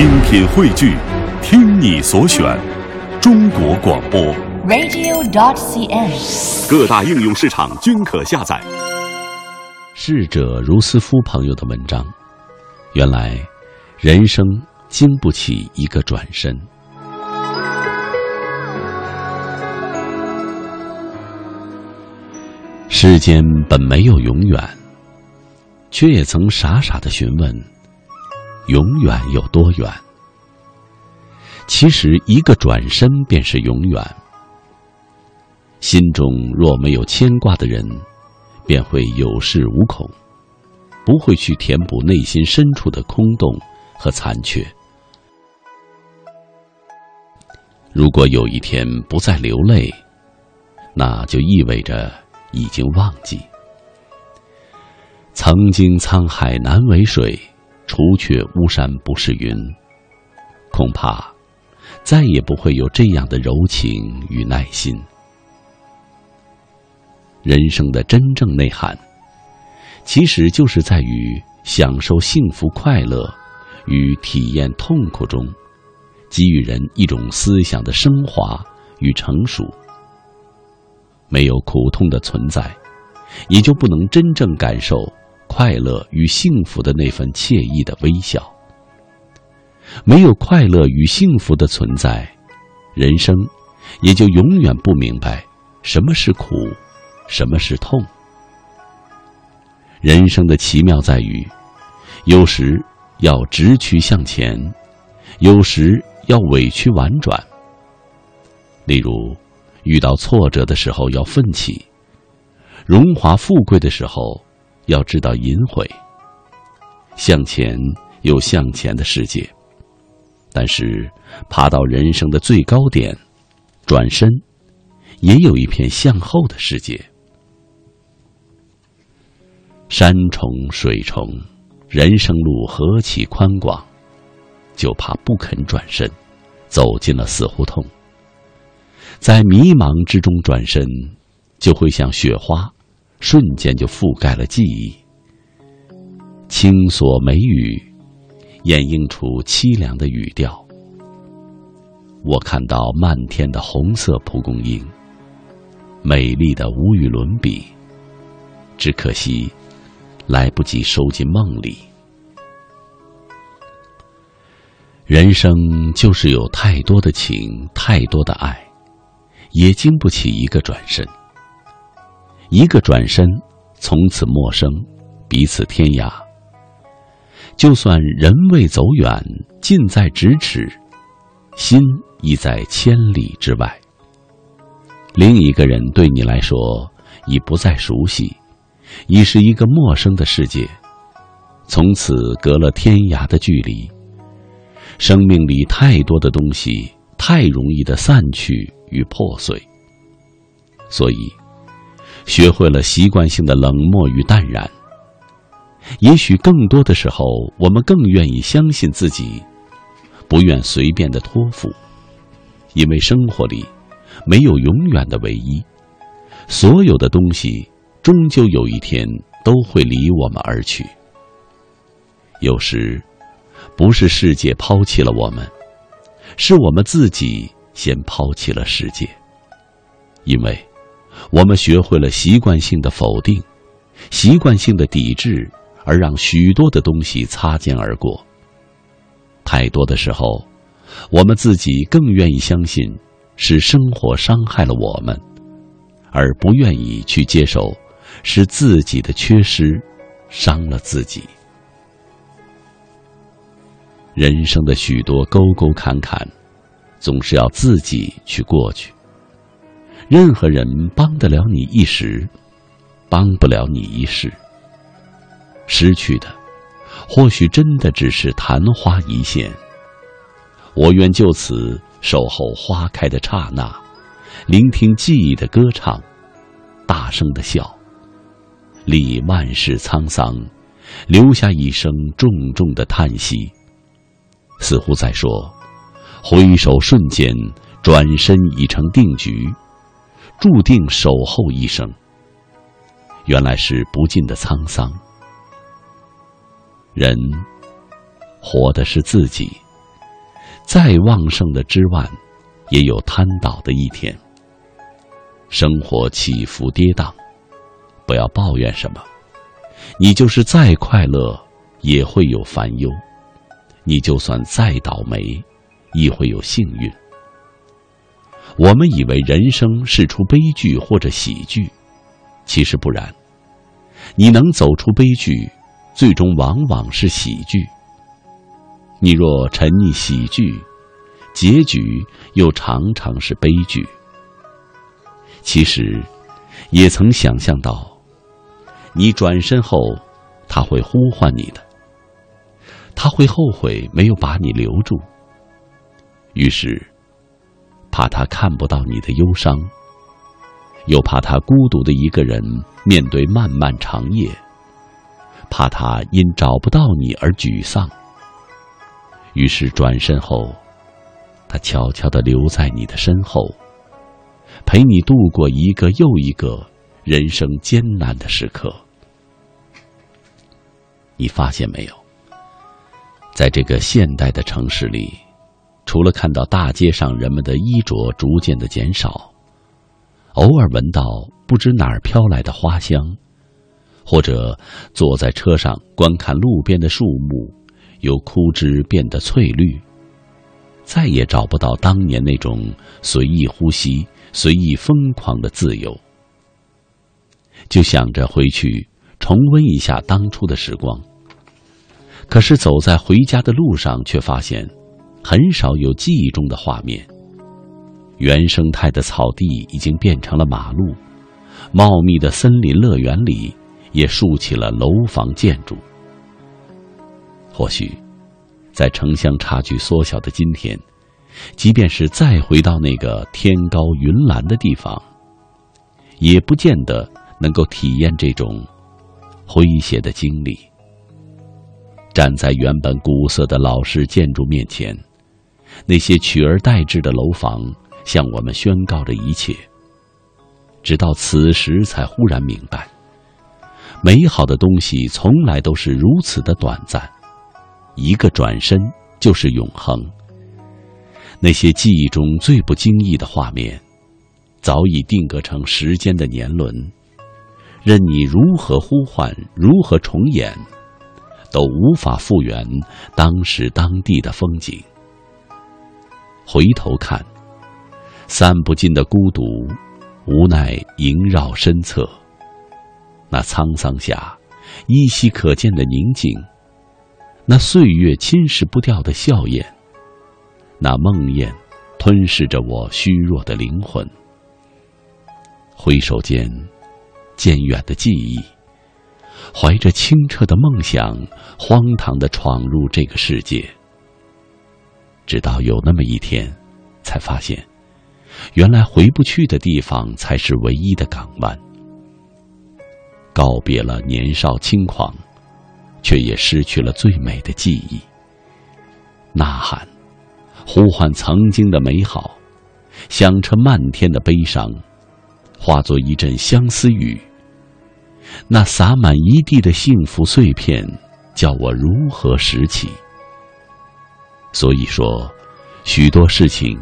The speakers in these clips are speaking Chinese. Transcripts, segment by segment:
精品汇聚，听你所选，中国广播。radio.dot.cn，。各大应用市场均可下载。逝者如斯夫朋友的文章，原来人生经不起一个转身。世间本没有永远，却也曾傻傻的询问：永远有多远？其实，一个转身便是永远。心中若没有牵挂的人，便会有恃无恐，不会去填补内心深处的空洞和残缺。如果有一天不再流泪，那就意味着已经忘记。曾经沧海难为水，除却巫山不是云。恐怕再也不会有这样的柔情与耐心。人生的真正内涵，其实就是在于享受幸福快乐与体验痛苦中，给予人一种思想的升华与成熟。没有苦痛的存在，也就不能真正感受快乐与幸福的那份惬意的微笑。没有快乐与幸福的存在，人生也就永远不明白什么是苦。什么是痛？人生的奇妙在于，有时要直趋向前，有时要委屈婉转。例如，遇到挫折的时候要奋起，荣华富贵的时候要知道隐晦。向前有向前的世界，但是爬到人生的最高点，转身也有一片向后的世界。山重水重，人生路何其宽广，就怕不肯转身，走进了死胡同。在迷茫之中转身，就会像雪花，瞬间就覆盖了记忆。轻锁眉宇，掩映出凄凉的语调。我看到漫天的红色蒲公英，美丽的无与伦比。只可惜。来不及收进梦里。人生就是有太多的情，太多的爱，也经不起一个转身。一个转身，从此陌生，彼此天涯。就算人未走远，近在咫尺，心已在千里之外。另一个人对你来说已不再熟悉。已是一个陌生的世界，从此隔了天涯的距离。生命里太多的东西，太容易的散去与破碎。所以，学会了习惯性的冷漠与淡然。也许更多的时候，我们更愿意相信自己，不愿随便的托付，因为生活里没有永远的唯一，所有的东西。终究有一天都会离我们而去。有时，不是世界抛弃了我们，是我们自己先抛弃了世界。因为，我们学会了习惯性的否定，习惯性的抵制，而让许多的东西擦肩而过。太多的时候，我们自己更愿意相信是生活伤害了我们，而不愿意去接受。是自己的缺失，伤了自己。人生的许多沟沟坎坎，总是要自己去过去。任何人帮得了你一时，帮不了你一世。失去的，或许真的只是昙花一现。我愿就此守候花开的刹那，聆听记忆的歌唱，大声的笑。历万世沧桑，留下一声重重的叹息，似乎在说：挥手瞬间，转身已成定局，注定守候一生。原来是不尽的沧桑。人活的是自己，再旺盛的枝蔓，也有瘫倒的一天。生活起伏跌宕，不要抱怨什么。你就是再快乐，也会有烦忧；你就算再倒霉，亦会有幸运。我们以为人生是出悲剧或者喜剧，其实不然。你能走出悲剧，最终往往是喜剧。你若沉溺喜剧，结局又常常是悲剧。其实，也曾想象到，你转身后，他会呼唤你的，他会后悔没有把你留住。于是。怕他看不到你的忧伤，又怕他孤独的一个人面对漫漫长夜，怕他因找不到你而沮丧。于是转身后，他悄悄地留在你的身后，陪你度过一个又一个人生艰难的时刻。你发现没有，在这个现代的城市里。除了看到大街上人们的衣着逐渐的减少，偶尔闻到不知哪儿飘来的花香，或者坐在车上观看路边的树木由枯枝变得翠绿，再也找不到当年那种随意呼吸、随意疯狂的自由。就想着回去重温一下当初的时光，可是走在回家的路上，却发现。很少有记忆中的画面。原生态的草地已经变成了马路，茂密的森林乐园里也竖起了楼房建筑。或许，在城乡差距缩小的今天，即便是再回到那个天高云蓝的地方，也不见得能够体验这种诙谐的经历。站在原本古色的老式建筑面前。那些取而代之的楼房向我们宣告着一切。直到此时，才忽然明白，美好的东西从来都是如此的短暂，一个转身就是永恒。那些记忆中最不经意的画面，早已定格成时间的年轮，任你如何呼唤，如何重演，都无法复原当时当地的风景。回头看，散不尽的孤独，无奈萦绕身侧。那沧桑下，依稀可见的宁静，那岁月侵蚀不掉的笑靥，那梦魇吞噬着我虚弱的灵魂。回首间，渐远的记忆，怀着清澈的梦想，荒唐的闯入这个世界。直到有那么一天，才发现，原来回不去的地方才是唯一的港湾。告别了年少轻狂，却也失去了最美的记忆。呐喊，呼唤曾经的美好，响彻漫天的悲伤，化作一阵相思雨。那洒满一地的幸福碎片，叫我如何拾起？所以说，许多事情，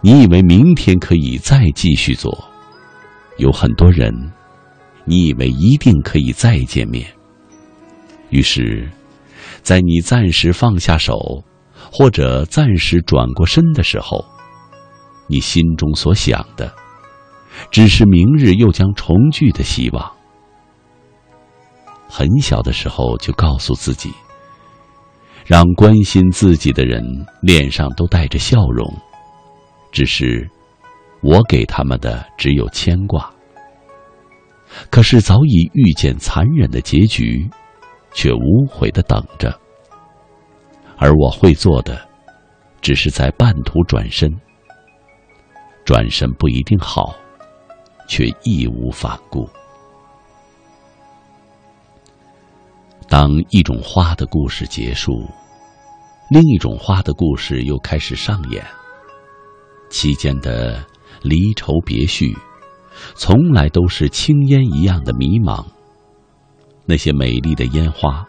你以为明天可以再继续做；有很多人，你以为一定可以再见面。于是，在你暂时放下手，或者暂时转过身的时候，你心中所想的，只是明日又将重聚的希望。很小的时候就告诉自己。让关心自己的人脸上都带着笑容，只是我给他们的只有牵挂。可是早已遇见残忍的结局，却无悔的等着。而我会做的，只是在半途转身。转身不一定好，却义无反顾。当一种花的故事结束，另一种花的故事又开始上演。期间的离愁别绪，从来都是青烟一样的迷茫。那些美丽的烟花，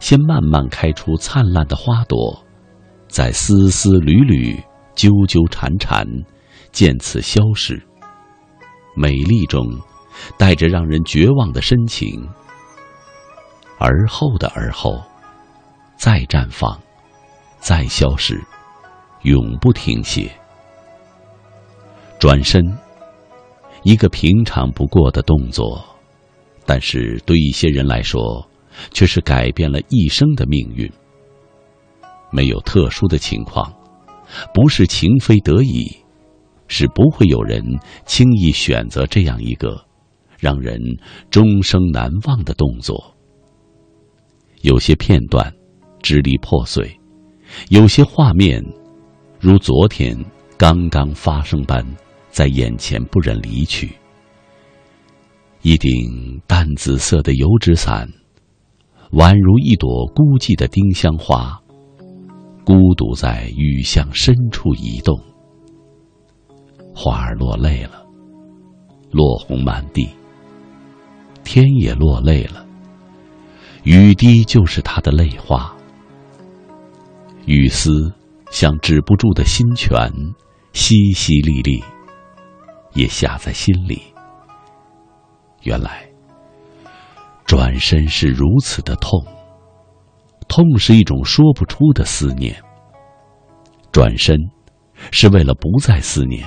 先慢慢开出灿烂的花朵，再丝丝缕缕、纠纠缠缠，渐次消逝。美丽中，带着让人绝望的深情。而后的而后，再绽放，再消失，永不停歇。转身，一个平常不过的动作，但是对一些人来说，却是改变了一生的命运。没有特殊的情况，不是情非得已，是不会有人轻易选择这样一个让人终生难忘的动作。有些片段支离破碎，有些画面如昨天刚刚发生般在眼前不忍离去。一顶淡紫色的油纸伞，宛如一朵孤寂的丁香花。孤独在雨巷深处移动，花儿落泪了，落红满地。天也落泪了，雨滴就是他的泪花。雨丝像止不住的心泉，淅淅沥沥，也下在心里。原来，转身是如此的痛。痛是一种说不出的思念。转身，是为了不再思念。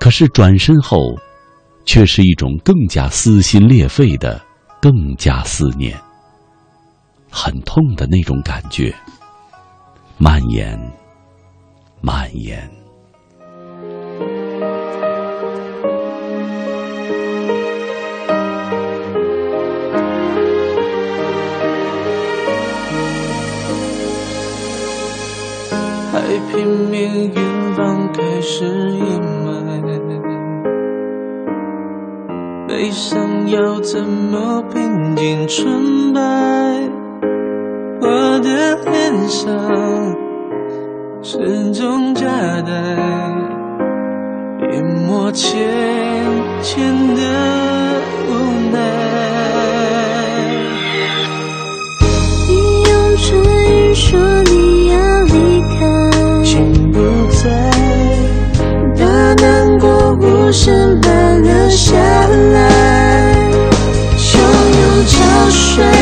可是转身后，却是一种更加撕心裂肺的、更加思念。很痛的那种感觉，蔓延，蔓延。拼命，远方开始阴霾，悲伤要怎么平静纯白？我的脸上始终夹带一抹浅浅的无奈。你用唇语说你要离开。的难过无声般留下。来汹涌潮水